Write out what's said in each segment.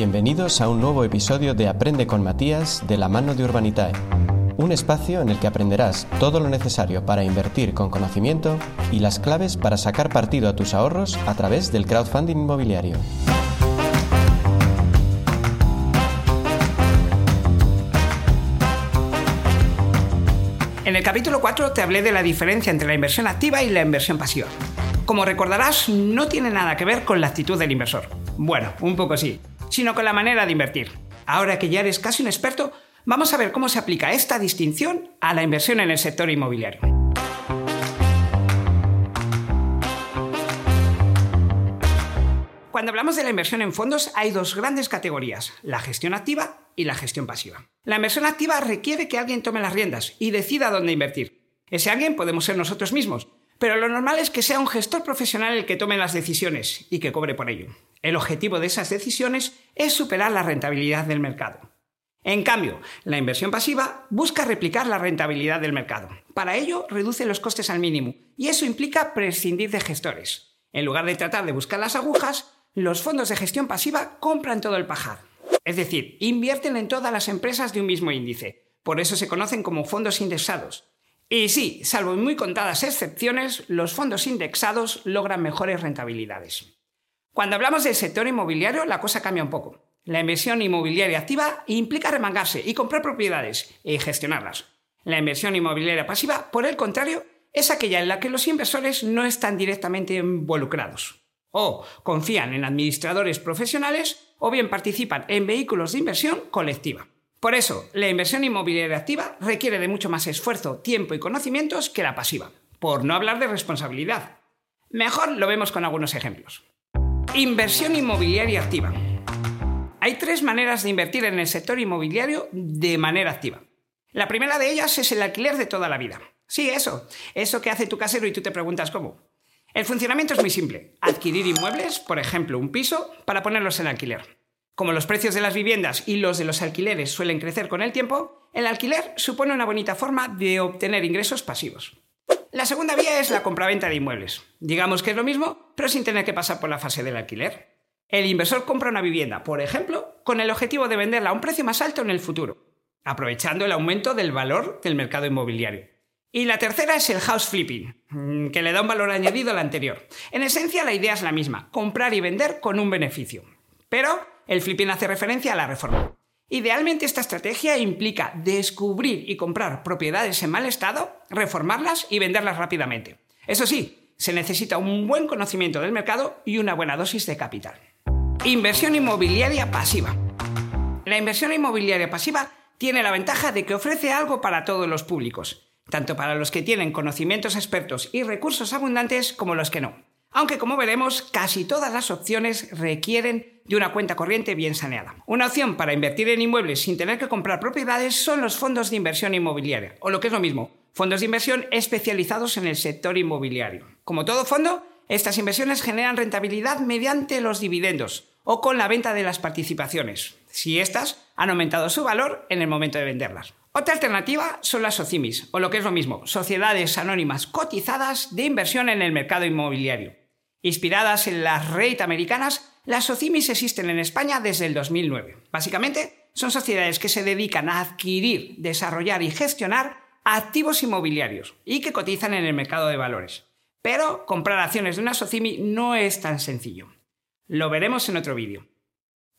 Bienvenidos a un nuevo episodio de Aprende con Matías de la mano de Urbanitae, un espacio en el que aprenderás todo lo necesario para invertir con conocimiento y las claves para sacar partido a tus ahorros a través del crowdfunding inmobiliario. En el capítulo 4 te hablé de la diferencia entre la inversión activa y la inversión pasiva. Como recordarás, no tiene nada que ver con la actitud del inversor. Bueno, un poco sí sino con la manera de invertir. Ahora que ya eres casi un experto, vamos a ver cómo se aplica esta distinción a la inversión en el sector inmobiliario. Cuando hablamos de la inversión en fondos hay dos grandes categorías, la gestión activa y la gestión pasiva. La inversión activa requiere que alguien tome las riendas y decida dónde invertir. Ese alguien podemos ser nosotros mismos, pero lo normal es que sea un gestor profesional el que tome las decisiones y que cobre por ello. El objetivo de esas decisiones es superar la rentabilidad del mercado. En cambio, la inversión pasiva busca replicar la rentabilidad del mercado. Para ello, reduce los costes al mínimo y eso implica prescindir de gestores. En lugar de tratar de buscar las agujas, los fondos de gestión pasiva compran todo el pajar. Es decir, invierten en todas las empresas de un mismo índice. Por eso se conocen como fondos indexados. Y sí, salvo en muy contadas excepciones, los fondos indexados logran mejores rentabilidades. Cuando hablamos del sector inmobiliario, la cosa cambia un poco. La inversión inmobiliaria activa implica remangarse y comprar propiedades y gestionarlas. La inversión inmobiliaria pasiva, por el contrario, es aquella en la que los inversores no están directamente involucrados. O confían en administradores profesionales o bien participan en vehículos de inversión colectiva. Por eso, la inversión inmobiliaria activa requiere de mucho más esfuerzo, tiempo y conocimientos que la pasiva, por no hablar de responsabilidad. Mejor lo vemos con algunos ejemplos. Inversión inmobiliaria activa. Hay tres maneras de invertir en el sector inmobiliario de manera activa. La primera de ellas es el alquiler de toda la vida. Sí, eso. Eso que hace tu casero y tú te preguntas cómo. El funcionamiento es muy simple. Adquirir inmuebles, por ejemplo un piso, para ponerlos en alquiler. Como los precios de las viviendas y los de los alquileres suelen crecer con el tiempo, el alquiler supone una bonita forma de obtener ingresos pasivos. La segunda vía es la compraventa de inmuebles. Digamos que es lo mismo, pero sin tener que pasar por la fase del alquiler. El inversor compra una vivienda, por ejemplo, con el objetivo de venderla a un precio más alto en el futuro, aprovechando el aumento del valor del mercado inmobiliario. Y la tercera es el house flipping, mm, que le da un valor añadido al anterior. En esencia la idea es la misma, comprar y vender con un beneficio. Pero el flipping hace referencia a la reforma. Idealmente esta estrategia implica descubrir y comprar propiedades en mal estado, reformarlas y venderlas rápidamente. Eso sí, se necesita un buen conocimiento del mercado y una buena dosis de capital. Inversión inmobiliaria pasiva. La inversión inmobiliaria pasiva tiene la ventaja de que ofrece algo para todos los públicos, tanto para los que tienen conocimientos expertos y recursos abundantes como los que no aunque como veremos casi todas las opciones requieren de una cuenta corriente bien saneada. Una opción para invertir en inmuebles sin tener que comprar propiedades son los fondos de inversión inmobiliaria, o lo que es lo mismo, fondos de inversión especializados en el sector inmobiliario. Como todo fondo, estas inversiones generan rentabilidad mediante los dividendos o con la venta de las participaciones, si éstas han aumentado su valor en el momento de venderlas. Otra alternativa son las SOCIMIS, o lo que es lo mismo, sociedades anónimas cotizadas de inversión en el mercado inmobiliario. Inspiradas en las REIT americanas, las SOCIMIS existen en España desde el 2009. Básicamente, son sociedades que se dedican a adquirir, desarrollar y gestionar activos inmobiliarios y que cotizan en el mercado de valores. Pero comprar acciones de una SOCIMI no es tan sencillo. Lo veremos en otro vídeo.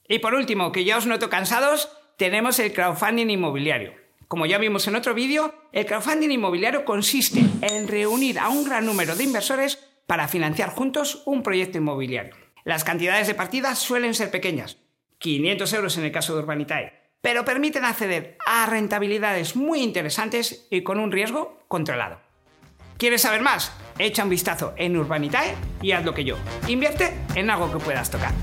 Y por último, que ya os noto cansados, tenemos el crowdfunding inmobiliario. Como ya vimos en otro vídeo, el crowdfunding inmobiliario consiste en reunir a un gran número de inversores para financiar juntos un proyecto inmobiliario. Las cantidades de partidas suelen ser pequeñas, 500 euros en el caso de Urbanitae, pero permiten acceder a rentabilidades muy interesantes y con un riesgo controlado. ¿Quieres saber más? Echa un vistazo en Urbanitae y haz lo que yo. Invierte en algo que puedas tocar.